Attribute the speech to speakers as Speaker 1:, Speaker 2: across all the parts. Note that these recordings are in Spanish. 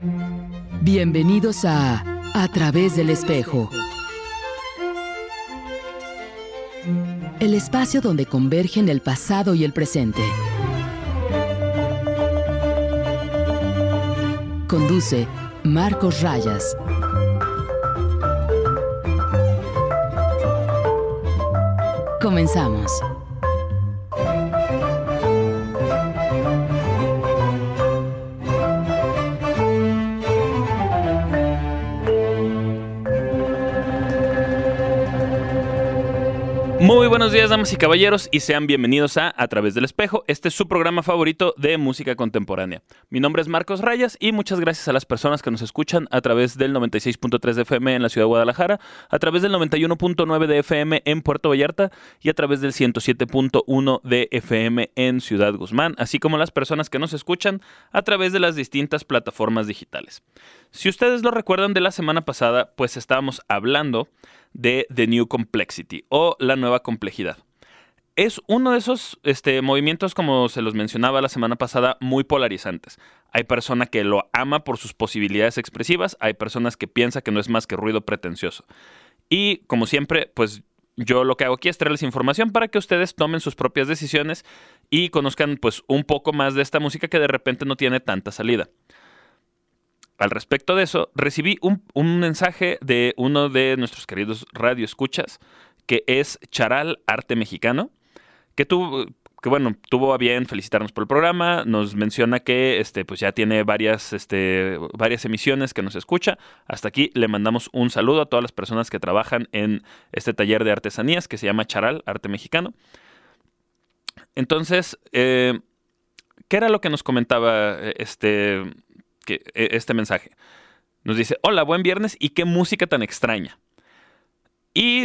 Speaker 1: Bienvenidos a A través del espejo. El espacio donde convergen el pasado y el presente. Conduce Marcos Rayas. Comenzamos.
Speaker 2: Buenos días, damas y caballeros, y sean bienvenidos a A través del espejo. Este es su programa favorito de música contemporánea. Mi nombre es Marcos Rayas y muchas gracias a las personas que nos escuchan a través del 96.3 de FM en la ciudad de Guadalajara, a través del 91.9 de FM en Puerto Vallarta y a través del 107.1 de FM en Ciudad Guzmán, así como las personas que nos escuchan a través de las distintas plataformas digitales. Si ustedes lo recuerdan de la semana pasada, pues estábamos hablando de The New Complexity o la nueva complejidad. Es uno de esos este, movimientos, como se los mencionaba la semana pasada, muy polarizantes. Hay persona que lo ama por sus posibilidades expresivas, hay personas que piensan que no es más que ruido pretencioso. Y como siempre, pues yo lo que hago aquí es traerles información para que ustedes tomen sus propias decisiones y conozcan pues un poco más de esta música que de repente no tiene tanta salida al respecto de eso, recibí un, mensaje de uno de nuestros queridos radioescuchas, que es Charal Arte Mexicano, que tuvo, que bueno, tuvo a bien felicitarnos por el programa, nos menciona que este, pues ya tiene varias, este, varias emisiones que nos escucha. Hasta aquí le mandamos un saludo a todas las personas que trabajan en este taller de artesanías que se llama Charal Arte Mexicano. Entonces, eh, ¿qué era lo que nos comentaba este, e, este mensaje. Nos dice, hola, buen viernes y qué música tan extraña. Y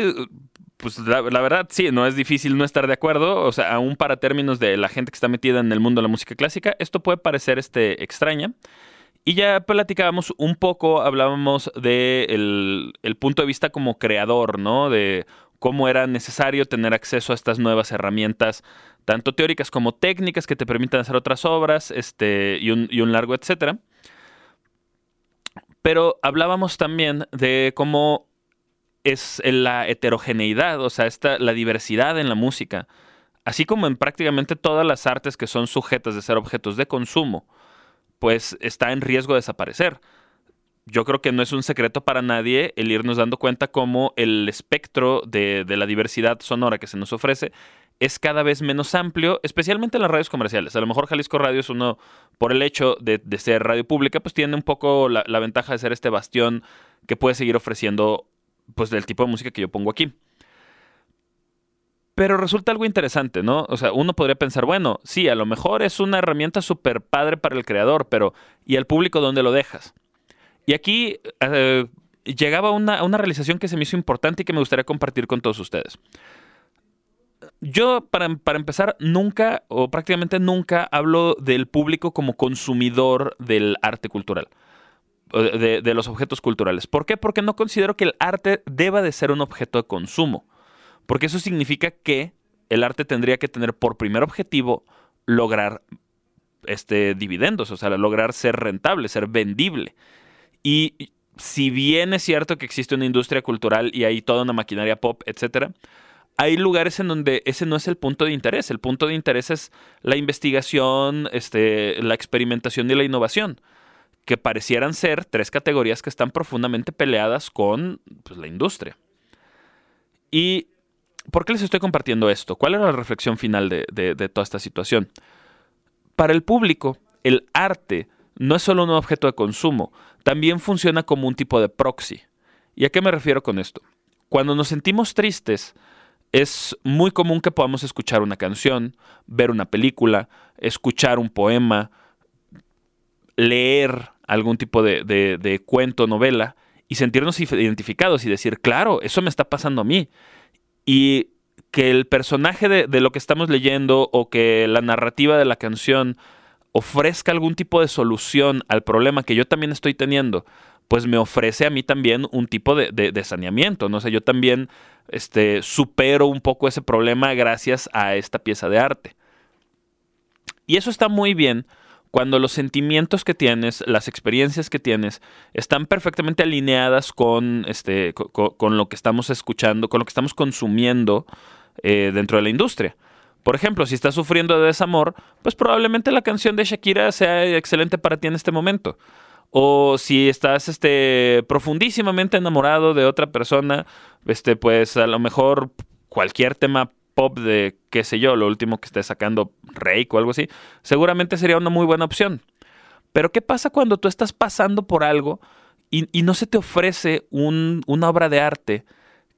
Speaker 2: pues la, verdad, sí, no es difícil no estar de acuerdo. O sea, aún para términos de la gente que está metida en el mundo de la música clásica, esto puede parecer este, extraña. Y ya platicábamos un poco, hablábamos del de el punto de vista como creador, ¿no? De cómo era necesario tener acceso a estas nuevas herramientas, tanto teóricas como técnicas que te permitan hacer otras obras, este, y un, y un largo etcétera. Pero hablábamos también de cómo es la heterogeneidad, o sea, esta, la diversidad en la música, así como en prácticamente todas las artes que son sujetas de ser objetos de consumo, pues está en riesgo de desaparecer. Yo creo que no es un secreto para nadie el irnos dando cuenta cómo el espectro de, de la diversidad sonora que se nos ofrece es cada vez menos amplio, especialmente en las radios comerciales. A lo mejor Jalisco Radio es uno, por el hecho de, ser radio pública, pues tiene un poco la, ventaja de ser este bastión que puede seguir ofreciendo pues del tipo de música que yo pongo aquí. Pero resulta algo interesante, ¿no? O sea, uno podría pensar, bueno, sí, a lo mejor es una herramienta súper padre para el creador, pero ¿y al público dónde lo dejas? Y aquí eh, llegaba una, una realización que se me hizo importante y que me gustaría compartir con todos ustedes yo, para, empezar, nunca o prácticamente nunca hablo del público como consumidor del arte cultural. De, de, los objetos culturales. ¿Por qué? Porque no considero que el arte deba de ser un objeto de consumo. Porque eso significa que el arte tendría que tener por primer objetivo lograr este, dividendos, o sea, lograr ser rentable, ser vendible. Y si bien es cierto que existe una industria cultural y hay toda una maquinaria pop, etcétera, hay lugares en donde ese no es el punto de interés. El punto de interés es la investigación, este, la experimentación y la innovación, que parecieran ser tres categorías que están profundamente peleadas con pues, la industria. ¿Y por qué les estoy compartiendo esto? ¿Cuál era la reflexión final de, de toda esta situación? Para el público, el arte no es solo un objeto de consumo, también funciona como un tipo de proxy. ¿Y a qué me refiero con esto? Cuando nos sentimos tristes, es muy común que podamos escuchar una canción, ver una película, escuchar un poema, leer algún tipo de, de, cuento, novela, y sentirnos identificados y decir, claro, eso me está pasando a mí. Y que el personaje de, de, lo que estamos leyendo o que la narrativa de la canción ofrezca algún tipo de solución al problema que yo también estoy teniendo, pues me ofrece a mí también un tipo de, de, saneamiento, ¿no? sé, yo también este, supero un poco ese problema gracias a esta pieza de arte. Y eso está muy bien cuando los sentimientos que tienes, las experiencias que tienes, están perfectamente alineadas con, este, con, lo que estamos escuchando, con lo que estamos consumiendo eh, dentro de la industria. Por ejemplo, si estás sufriendo de desamor, pues probablemente la canción de Shakira sea excelente para ti en este momento. O si estás este, profundísimamente enamorado de otra persona, este, pues a lo mejor cualquier tema pop de, qué sé yo, lo último que esté sacando Rake o algo así, seguramente sería una muy buena opción. Pero ¿qué pasa cuando tú estás pasando por algo y, no se te ofrece una obra de arte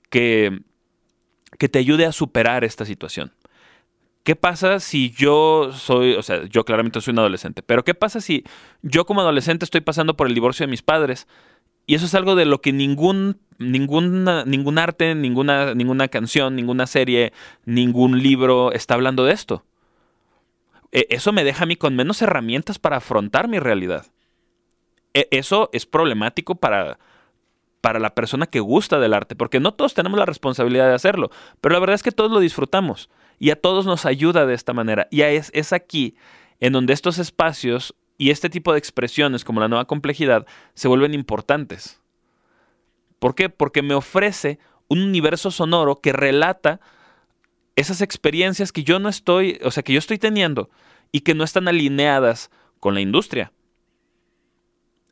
Speaker 2: que, que te ayude a superar esta situación? ¿Qué pasa si yo soy, o sea, yo claramente soy un adolescente, pero qué pasa si yo como adolescente estoy pasando por el divorcio de mis padres? Y eso es algo de lo que ningún, ninguna, ningún arte, ninguna, ninguna canción, ninguna serie, ningún libro está hablando de esto. E, eso me deja a mí con menos herramientas para afrontar mi realidad. E, eso es problemático para, para la persona que gusta del arte, porque no todos tenemos la responsabilidad de hacerlo, pero la verdad es que todos lo disfrutamos y a todos nos ayuda de esta manera. Y es, es aquí en donde estos espacios y este tipo de expresiones como la nueva complejidad se vuelven importantes. ¿Por qué? Porque me ofrece un universo sonoro que relata esas experiencias que yo no estoy, o sea, que yo estoy teniendo y que no están alineadas con la industria.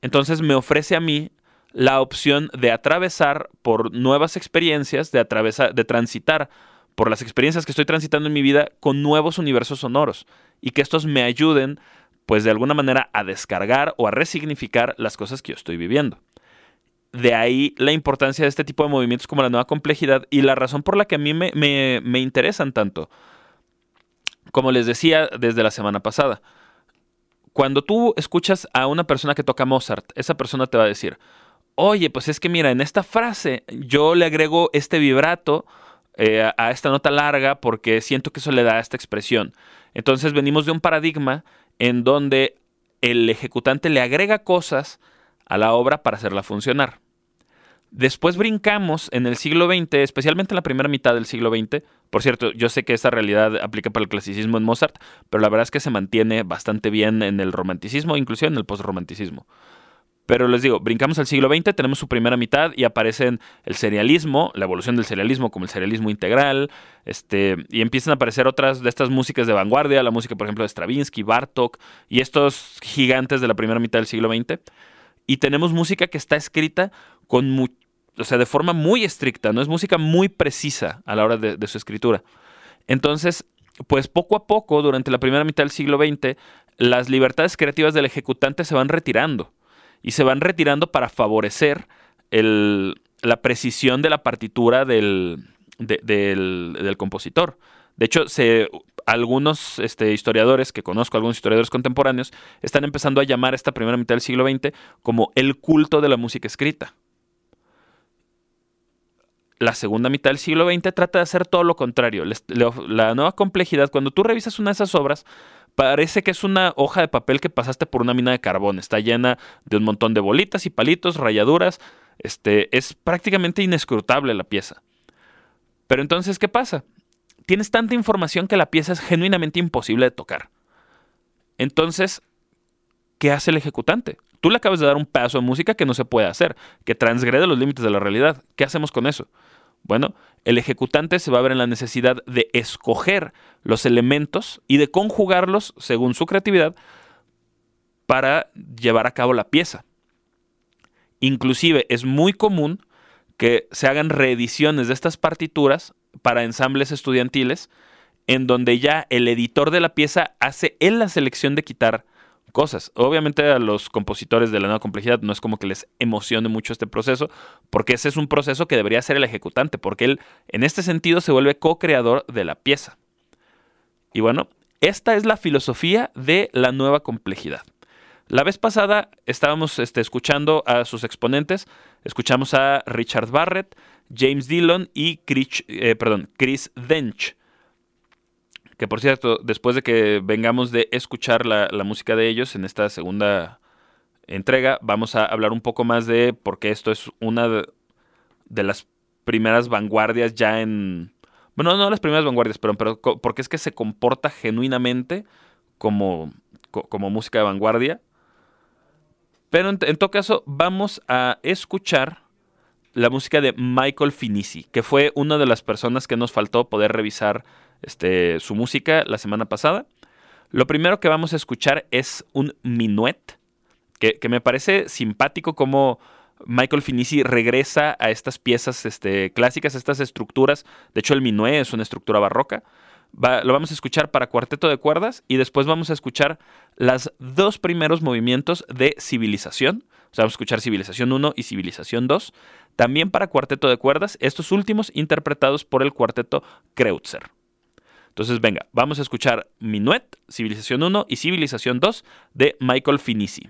Speaker 2: Entonces me ofrece a mí la opción de atravesar por nuevas experiencias, de atravesar, de transitar por las experiencias que estoy transitando en mi vida con nuevos universos sonoros y que estos me ayuden, pues de alguna manera, a descargar o a resignificar las cosas que yo estoy viviendo. De ahí la importancia de este tipo de movimientos como la nueva complejidad y la razón por la que a mí me, me, me interesan tanto. Como les decía desde la semana pasada, cuando tú escuchas a una persona que toca Mozart, esa persona te va a decir, oye, pues es que mira, en esta frase yo le agrego este vibrato eh, a esta nota larga porque siento que eso le da esta expresión. Entonces venimos de un paradigma en donde el ejecutante le agrega cosas a la obra para hacerla funcionar. Después brincamos en el siglo XX, especialmente en la primera mitad del siglo XX. Por cierto, yo sé que esa realidad aplica para el clasicismo en Mozart, pero la verdad es que se mantiene bastante bien en el romanticismo, inclusive en el postromanticismo. Pero les digo, brincamos al siglo XX, tenemos su primera mitad y aparecen el serialismo, la evolución del serialismo como el serialismo integral, este, y empiezan a aparecer otras de estas músicas de vanguardia, la música, por ejemplo, de Stravinsky, Bartok y estos gigantes de la primera mitad del siglo XX. Y tenemos música que está escrita con o sea, de forma muy estricta, no es música muy precisa a la hora de, de su escritura. Entonces, pues poco a poco, durante la primera mitad del siglo XX, las libertades creativas del ejecutante se van retirando y se van retirando para favorecer la precisión de la partitura del, del, compositor. De hecho, algunos este, historiadores, que conozco, algunos historiadores contemporáneos, están empezando a llamar esta primera mitad del siglo XX como el culto de la música escrita. La segunda mitad del siglo XX trata de hacer todo lo contrario. La nueva complejidad, cuando tú revisas una de esas obras, Parece que es una hoja de papel que pasaste por una mina de carbón. Está llena de un montón de bolitas y palitos, rayaduras. Este, es prácticamente inescrutable la pieza. Pero entonces, ¿qué pasa? Tienes tanta información que la pieza es genuinamente imposible de tocar. Entonces, ¿qué hace el ejecutante? Tú le acabas de dar un pedazo de música que no se puede hacer, que transgrede los límites de la realidad. ¿Qué hacemos con eso? Bueno, el ejecutante se va a ver en la necesidad de escoger los elementos y de conjugarlos según su creatividad para llevar a cabo la pieza. Inclusive es muy común que se hagan reediciones de estas partituras para ensambles estudiantiles en donde ya el editor de la pieza hace él la selección de quitar cosas. Obviamente a los compositores de la nueva complejidad no es como que les emocione mucho este proceso, porque ese es un proceso que debería ser el ejecutante, porque él en este sentido se vuelve co-creador de la pieza. Y bueno, esta es la filosofía de la nueva complejidad. La vez pasada estábamos este, escuchando a sus exponentes, escuchamos a Richard Barrett, James Dillon y Chris, eh, perdón, Chris Dench. Que por cierto, después de que vengamos de escuchar la, música de ellos en esta segunda entrega, vamos a hablar un poco más de por qué esto es una de, las primeras vanguardias ya en... Bueno, no las primeras vanguardias, pero, pero porque es que se comporta genuinamente como, como música de vanguardia. Pero en, todo caso, vamos a escuchar la música de Michael Finisi, que fue una de las personas que nos faltó poder revisar este, su música la semana pasada. Lo primero que vamos a escuchar es un minuet, que, me parece simpático como Michael Finisi regresa a estas piezas este, clásicas, estas estructuras. De hecho, el minuet es una estructura barroca. lo vamos a escuchar para cuarteto de cuerdas y después vamos a escuchar los dos primeros movimientos de civilización. O sea, vamos a escuchar civilización 1 y civilización 2. También para cuarteto de cuerdas, estos últimos interpretados por el cuarteto Kreutzer. Entonces, venga, vamos a escuchar Minuet, Civilización 1 y Civilización 2 de Michael Finisi.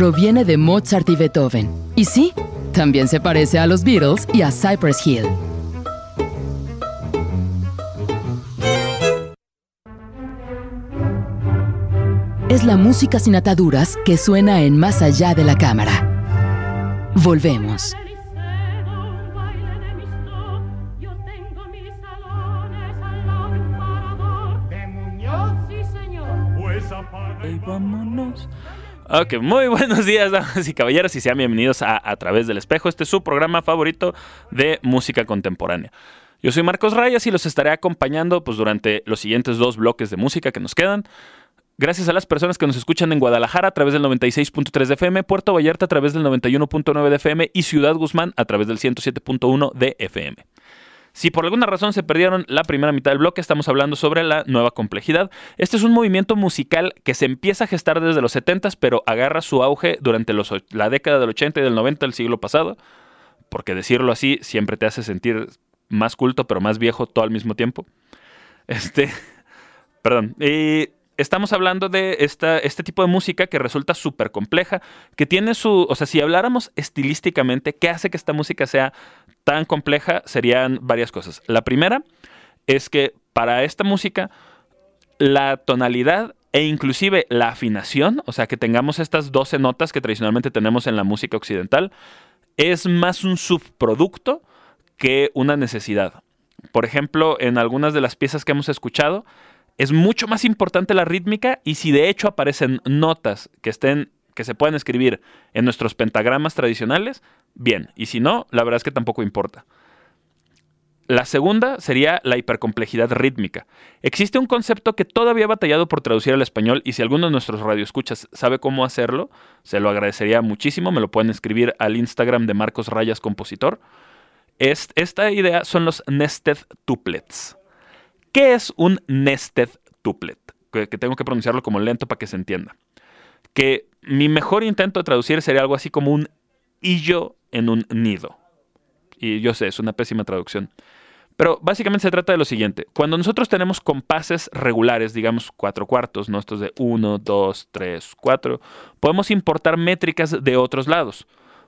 Speaker 1: Proviene de Mozart y Beethoven. Y sí, también se parece a los Beatles y a Cypress Hill. Es la música sin ataduras que suena en Más allá de la cámara. Volvemos.
Speaker 2: vámonos. Ok, muy buenos días, damas y caballeros, y sean bienvenidos a A través del espejo. Este es su programa favorito de música contemporánea. Yo soy Marcos Rayas y los estaré acompañando pues, durante los siguientes dos bloques de música que nos quedan. Gracias a las personas que nos escuchan en Guadalajara a través del 96.3 de FM, Puerto Vallarta a través del 91.9 de FM y Ciudad Guzmán a través del 107.1 de FM. Si por alguna razón se perdieron la primera mitad del bloque, estamos hablando sobre la nueva complejidad. Este es un movimiento musical que se empieza a gestar desde los 70s, pero agarra su auge durante la década del 80 y del 90 del siglo pasado, porque decirlo así siempre te hace sentir más culto, pero más viejo todo al mismo tiempo. Este, perdón. Y estamos hablando de este tipo de música que resulta súper compleja, que tiene su, o sea, si habláramos estilísticamente, ¿qué hace que esta música sea tan compleja? Serían varias cosas. La primera es que para esta música, la tonalidad e inclusive la afinación, o sea, que tengamos estas 12 notas que tradicionalmente tenemos en la música occidental, es más un subproducto que una necesidad. Por ejemplo, en algunas de las piezas que hemos escuchado, es mucho más importante la rítmica y si de hecho aparecen notas que estén que se puedan escribir en nuestros pentagramas tradicionales, bien, y si no, la verdad es que tampoco importa. La segunda sería la hipercomplejidad rítmica. Existe un concepto que todavía he batallado por traducir al español y si alguno de nuestros radioescuchas sabe cómo hacerlo, se lo agradecería muchísimo. Me lo pueden escribir al Instagram de Marcos Rayas Compositor. esta idea son los nested tuplets. ¿Qué es un nested tuplet? Que, tengo que pronunciarlo como lento para que se entienda. Que mi mejor intento de traducir sería algo así como un hillo en un nido. Y yo sé, es una pésima traducción. Pero básicamente se trata de lo siguiente. Cuando nosotros tenemos compases regulares, digamos cuatro cuartos, ¿no? Estos de uno, dos, tres, cuatro, podemos importar métricas de otros lados.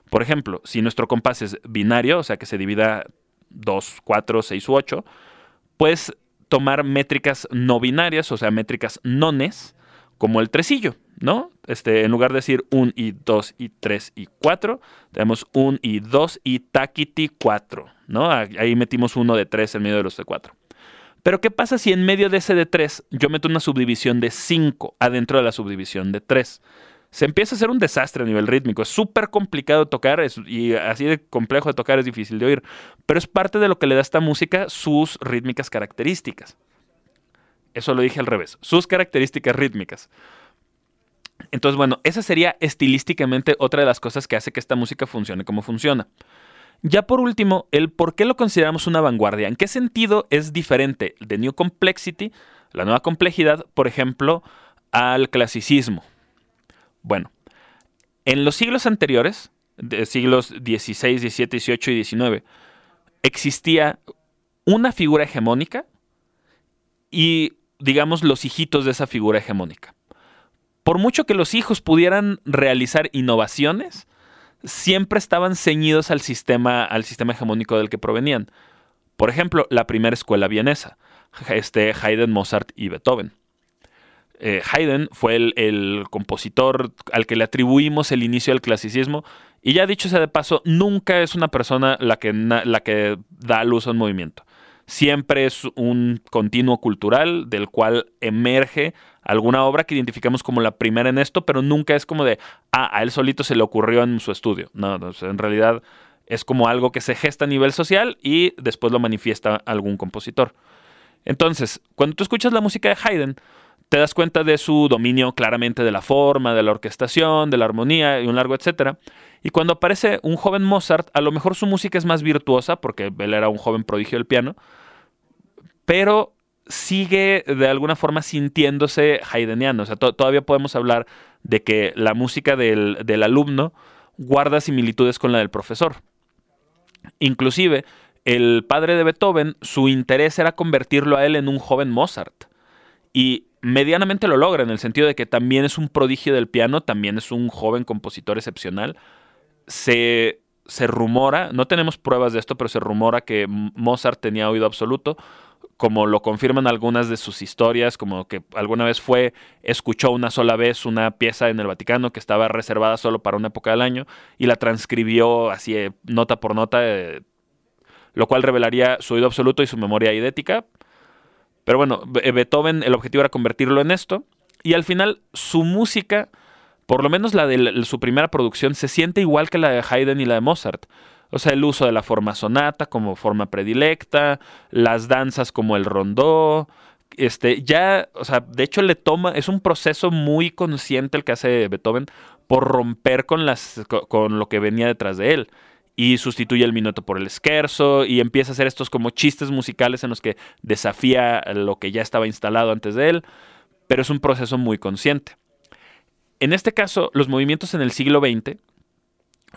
Speaker 2: Por ejemplo, si nuestro compás es binario, o sea que se divida 2, 4, 6 u 8, pues tomar métricas no binarias, o sea, métricas nones, como el tresillo, ¿no? Este, en lugar de decir 1 y 2 y 3 y 4, tenemos 1 y 2 y taquiti 4, ¿no? Ahí metimos uno de 3 en medio de los de 4. Pero ¿qué pasa si en medio de ese de 3 yo meto una subdivisión de 5 adentro de la subdivisión de 3? Se empieza a hacer un desastre a nivel rítmico. Es súper complicado tocar y así de complejo de tocar es difícil de oír. Pero es parte de lo que le da a esta música sus rítmicas características. Eso lo dije al revés. Sus características rítmicas. Entonces, bueno, esa sería estilísticamente otra de las cosas que hace que esta música funcione como funciona. Ya por último, el por qué lo consideramos una vanguardia. ¿En qué sentido es diferente de New Complexity, la nueva complejidad, por ejemplo, al clasicismo? Bueno, en los siglos anteriores, de siglos XVI, XVII, XVIII y XIX, existía una figura hegemónica y, digamos, los hijitos de esa figura hegemónica. Por mucho que los hijos pudieran realizar innovaciones, siempre estaban ceñidos al sistema, al sistema hegemónico del que provenían. Por ejemplo, la primera escuela vienesa, este, Haydn, Mozart y Beethoven. Eh, Haydn fue el, compositor al que le atribuimos el inicio del clasicismo. Y ya dicho sea de paso, nunca es una persona la que, la que da luz a un movimiento. Siempre es un continuo cultural del cual emerge alguna obra que identificamos como la primera en esto, pero nunca es como de, ah, a él solito se le ocurrió en su estudio. No, en realidad es como algo que se gesta a nivel social y después lo manifiesta algún compositor. Entonces, cuando tú escuchas la música de Haydn, te das cuenta de su dominio claramente de la forma, de la orquestación, de la armonía y un largo etcétera. Y cuando aparece un joven Mozart, a lo mejor su música es más virtuosa, porque él era un joven prodigio del piano, pero sigue de alguna forma sintiéndose haydniano. O sea, todavía podemos hablar de que la música del, del alumno guarda similitudes con la del profesor. Inclusive, el padre de Beethoven, su interés era convertirlo a él en un joven Mozart. Y medianamente lo logra en el sentido de que también es un prodigio del piano, también es un joven compositor excepcional. Se, se rumora, no tenemos pruebas de esto, pero se rumora que Mozart tenía oído absoluto, como lo confirman algunas de sus historias, como que alguna vez fue, escuchó una sola vez una pieza en el Vaticano que estaba reservada solo para una época del año y la transcribió así eh, nota por nota, eh, lo cual revelaría su oído absoluto y su memoria idética. Pero bueno, Beethoven, el objetivo era convertirlo en esto. Y al final, su música, por lo menos la de su primera producción, se siente igual que la de Haydn y la de Mozart. O sea, el uso de la forma sonata como forma predilecta, las danzas como el rondó. Este, ya, o sea, de hecho le toma, es un proceso muy consciente el que hace Beethoven por romper con, las, con lo que venía detrás de él y sustituye el minuto por el scherzo y empieza a hacer estos como chistes musicales en los que desafía lo que ya estaba instalado antes de él, pero es un proceso muy consciente. En este caso, los movimientos en el siglo XX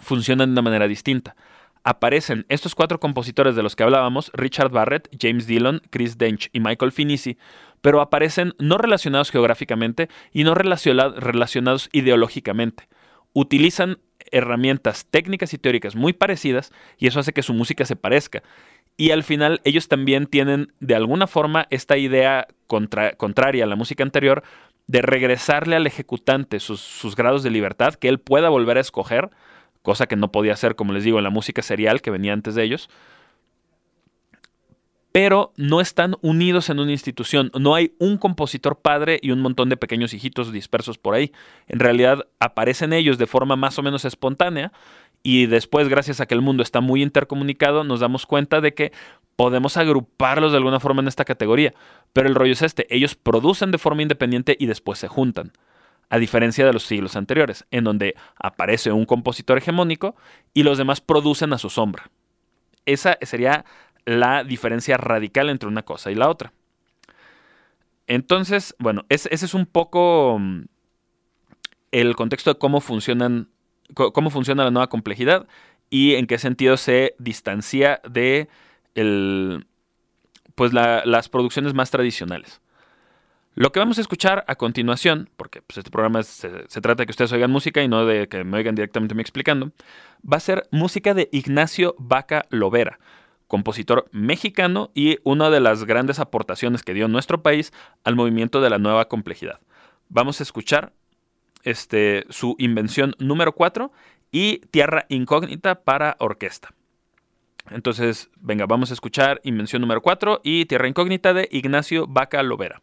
Speaker 2: funcionan de una manera distinta. Aparecen estos cuatro compositores de los que hablábamos, Richard Barrett, James Dillon, Chris Dench y Michael Finisi, pero aparecen no relacionados geográficamente y no relacionados ideológicamente. Utilizan herramientas técnicas y teóricas muy parecidas y eso hace que su música se parezca. Y al final ellos también tienen de alguna forma esta idea contraria a la música anterior de regresarle al ejecutante sus, sus, grados de libertad, que él pueda volver a escoger, cosa que no podía hacer, como les digo, en la música serial que venía antes de ellos pero no están unidos en una institución. No hay un compositor padre y un montón de pequeños hijitos dispersos por ahí. En realidad aparecen ellos de forma más o menos espontánea y después, gracias a que el mundo está muy intercomunicado, nos damos cuenta de que podemos agruparlos de alguna forma en esta categoría. Pero el rollo es este, ellos producen de forma independiente y después se juntan. A diferencia de los siglos anteriores, en donde aparece un compositor hegemónico y los demás producen a su sombra. Esa sería la diferencia radical entre una cosa y la otra. Entonces, bueno, ese, es un poco mm, el contexto de cómo funcionan, cómo funciona la nueva complejidad y en qué sentido se distancia de pues las producciones más tradicionales. Lo que vamos a escuchar a continuación, porque pues, este programa se, se, trata de que ustedes oigan música y no de que me oigan directamente me explicando, va a ser música de Ignacio Vaca Lovera, compositor mexicano y una de las grandes aportaciones que dio nuestro país al movimiento de la nueva complejidad. Vamos a escuchar este, su invención número 4 y Tierra Incógnita para orquesta. Entonces, venga, vamos a escuchar invención número 4 y Tierra Incógnita de Ignacio Vaca Lovera.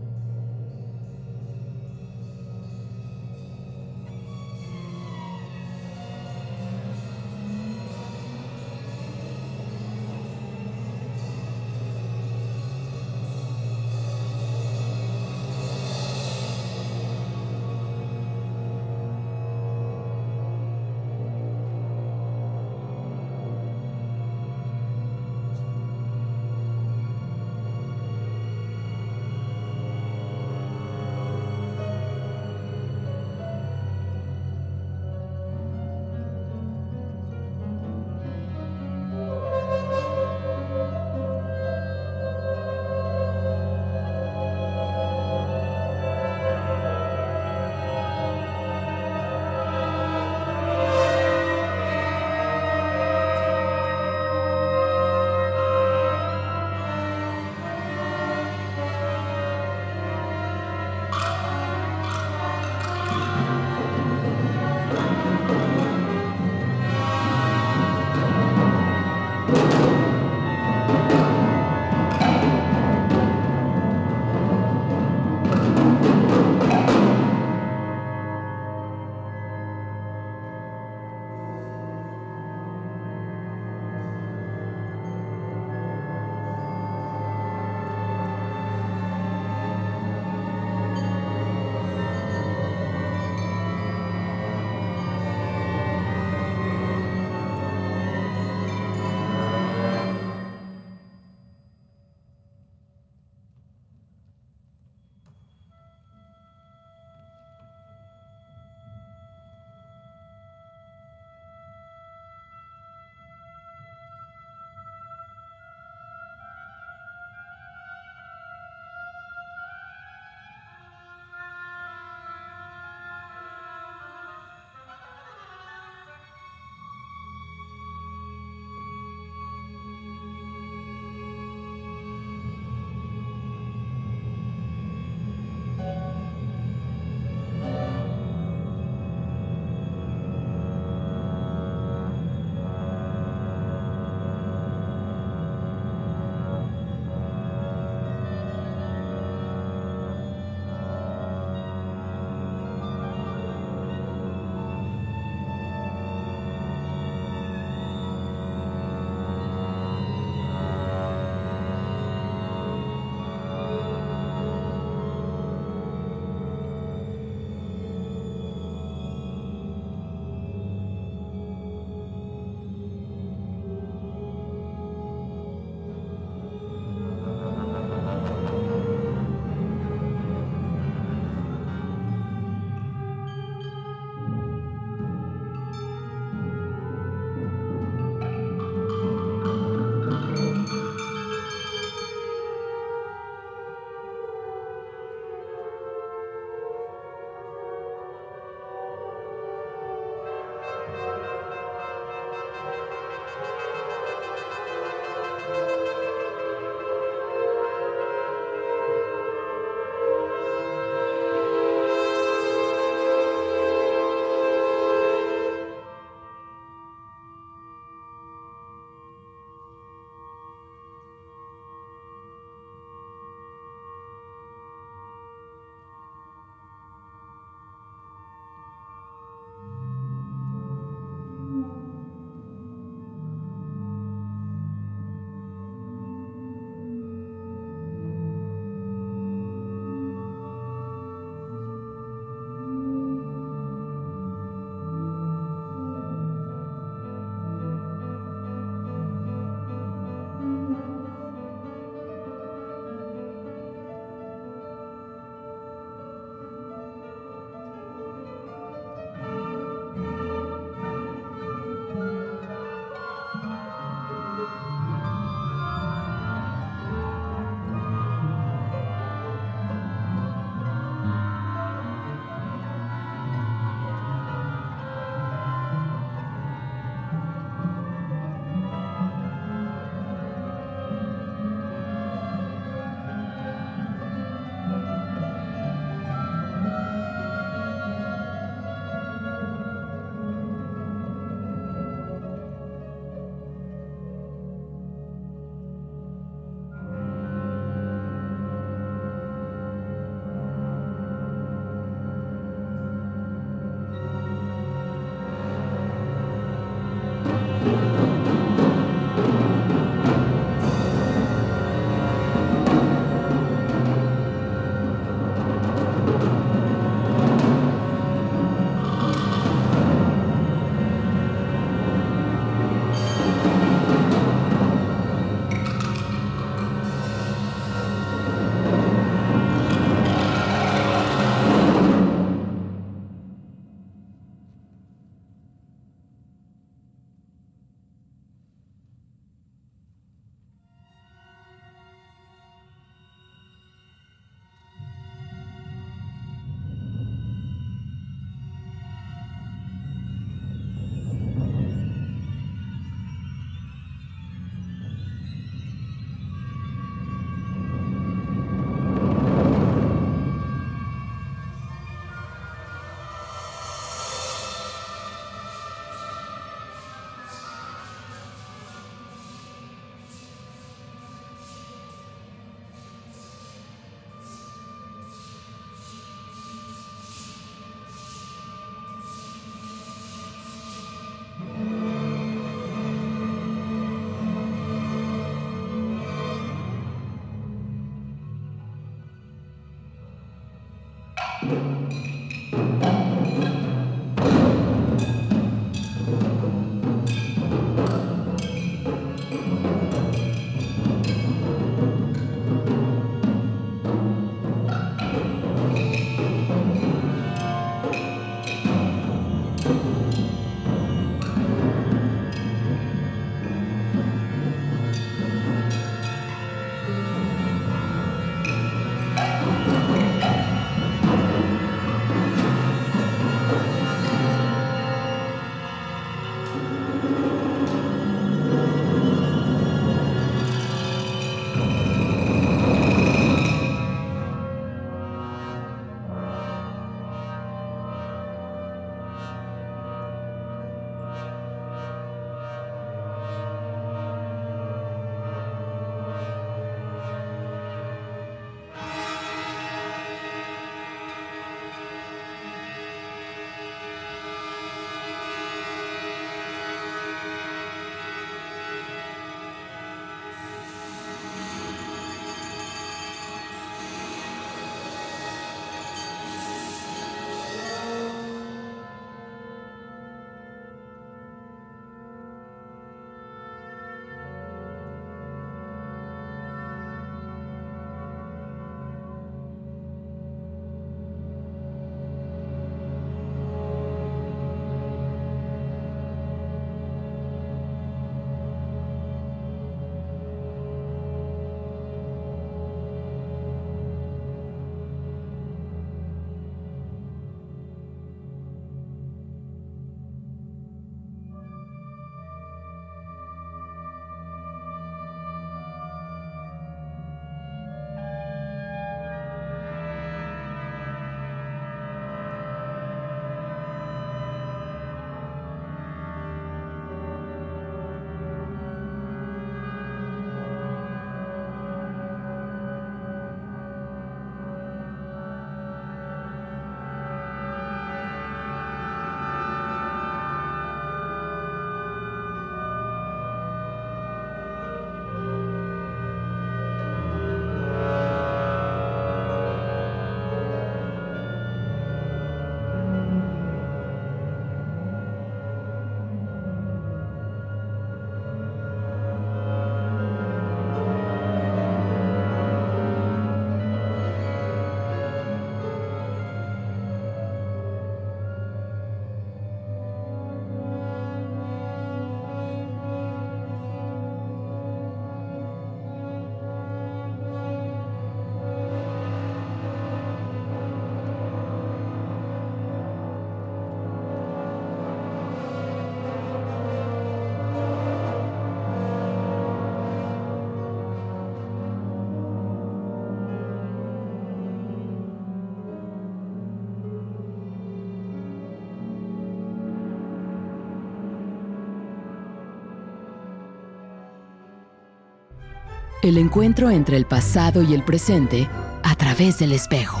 Speaker 1: El encuentro entre el pasado y el presente a través del espejo.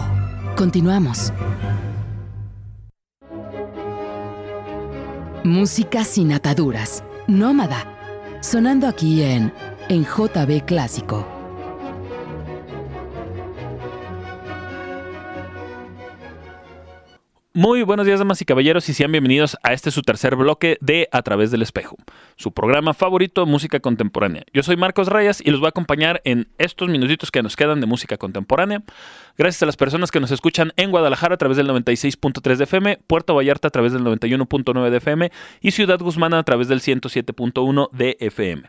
Speaker 1: Continuamos. Música sin ataduras. Nómada. Sonando aquí en, en JB Clásico
Speaker 2: Muy buenos días, damas y caballeros, y sean bienvenidos a este su tercer bloque de A través del espejo, su programa favorito música contemporánea. Yo soy Marcos Rayas y los voy a acompañar en estos minutitos que nos quedan de música contemporánea. Gracias a las personas que nos escuchan en Guadalajara a través del 96.3 de FM, Puerto Vallarta a través del 91.9 de FM y Ciudad Guzmán a través del 107.1 de FM.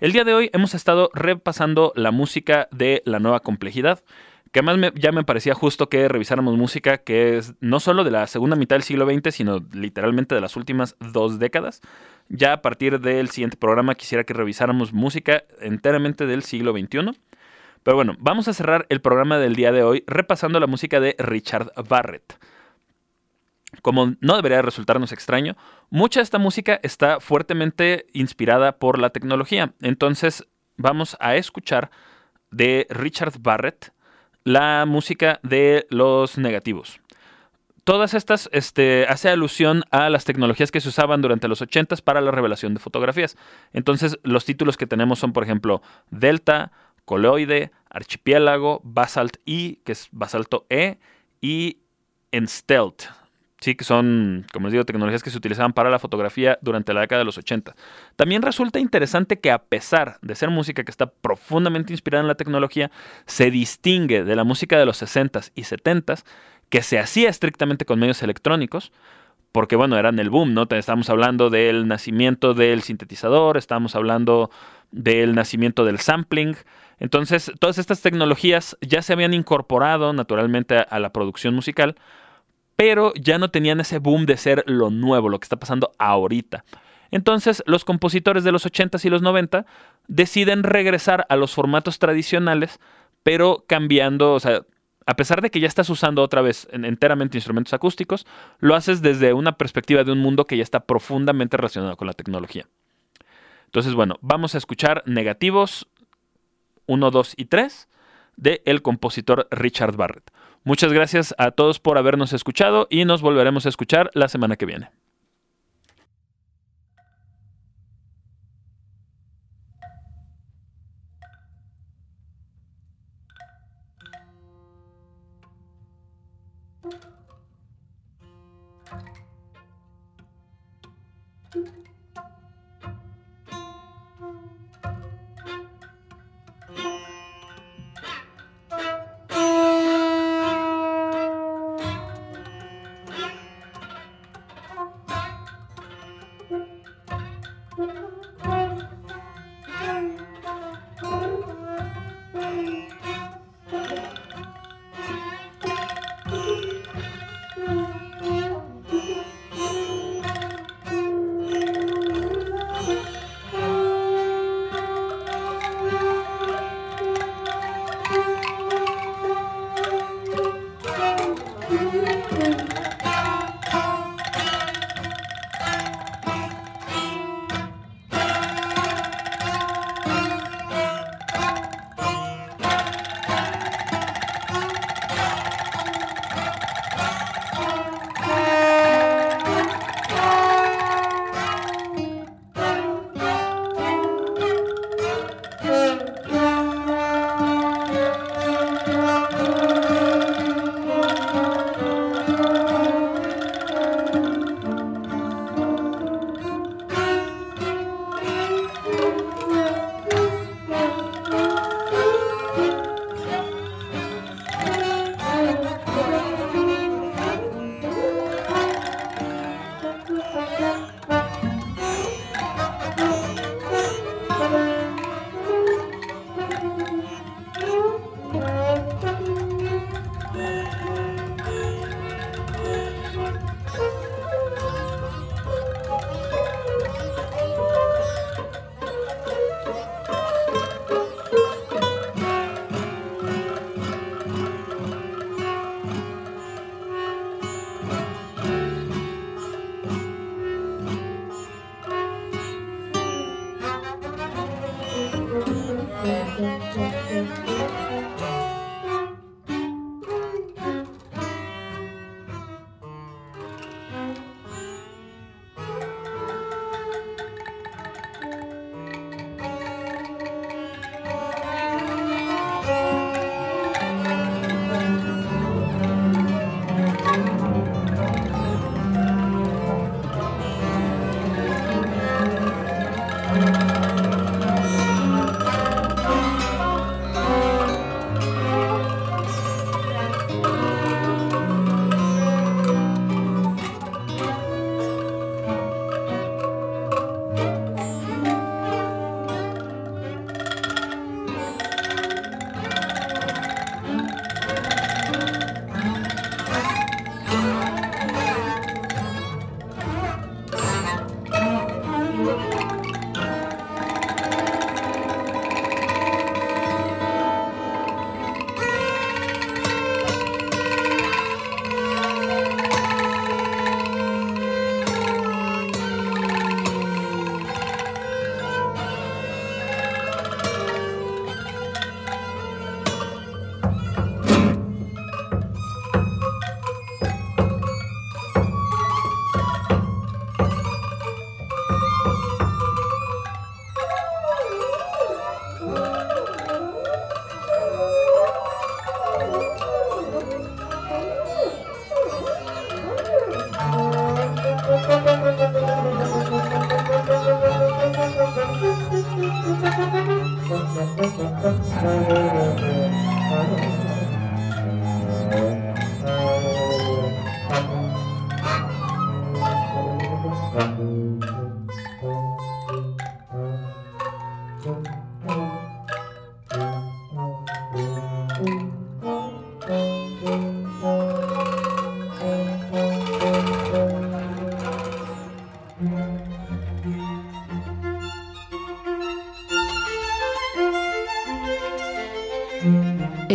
Speaker 2: El día de hoy hemos estado repasando la música de la nueva complejidad que además ya me parecía justo que revisáramos música que es no solo de la segunda mitad del siglo XX, sino literalmente de las últimas dos décadas. Ya a partir del siguiente programa quisiera que revisáramos música enteramente del siglo XXI. Pero bueno, vamos a cerrar el programa del día de hoy repasando la música de Richard Barrett. Como no debería resultarnos extraño, mucha de esta música está fuertemente inspirada por la tecnología. Entonces vamos a escuchar de Richard Barrett la música de los negativos. Todas estas este, hace alusión a las tecnologías que se usaban durante los 80 para la revelación de fotografías. Entonces, los títulos que tenemos son, por ejemplo, Delta, Coloide, Archipiélago, Basalt I, que es basalto E, y en stealth. Sí, que son, como les digo, tecnologías que se utilizaban para la fotografía durante la década de los 80. También resulta interesante que a pesar de ser música que está profundamente inspirada en la tecnología, se distingue de la música de los 60s y 70s, que se hacía estrictamente con medios electrónicos, porque bueno, eran el boom, ¿no? Estábamos hablando del nacimiento del sintetizador, estábamos hablando del nacimiento del sampling. Entonces, todas estas tecnologías ya se habían incorporado naturalmente a, la producción musical, pero ya no tenían ese boom de ser lo nuevo, lo que está pasando ahorita. Entonces, los compositores de los 80s y los 90 deciden regresar a los formatos tradicionales, pero cambiando, o sea, a pesar de que ya estás usando otra vez enteramente instrumentos acústicos, lo haces desde una perspectiva de un mundo que ya está profundamente relacionado con la tecnología. Entonces, bueno, vamos a escuchar negativos 1, 2 y 3 de el compositor Richard Barrett. Muchas gracias a todos por habernos escuchado y nos volveremos a escuchar la semana que viene.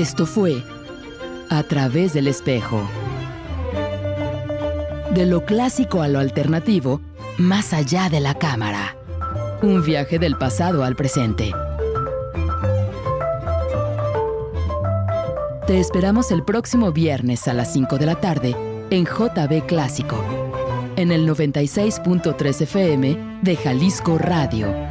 Speaker 1: Esto fue A través del espejo. De lo clásico a lo alternativo, más allá de la cámara. Un viaje del pasado al presente. Te esperamos el próximo viernes a las 5 de la tarde en JB Clásico, en el 96.3 FM de Jalisco Radio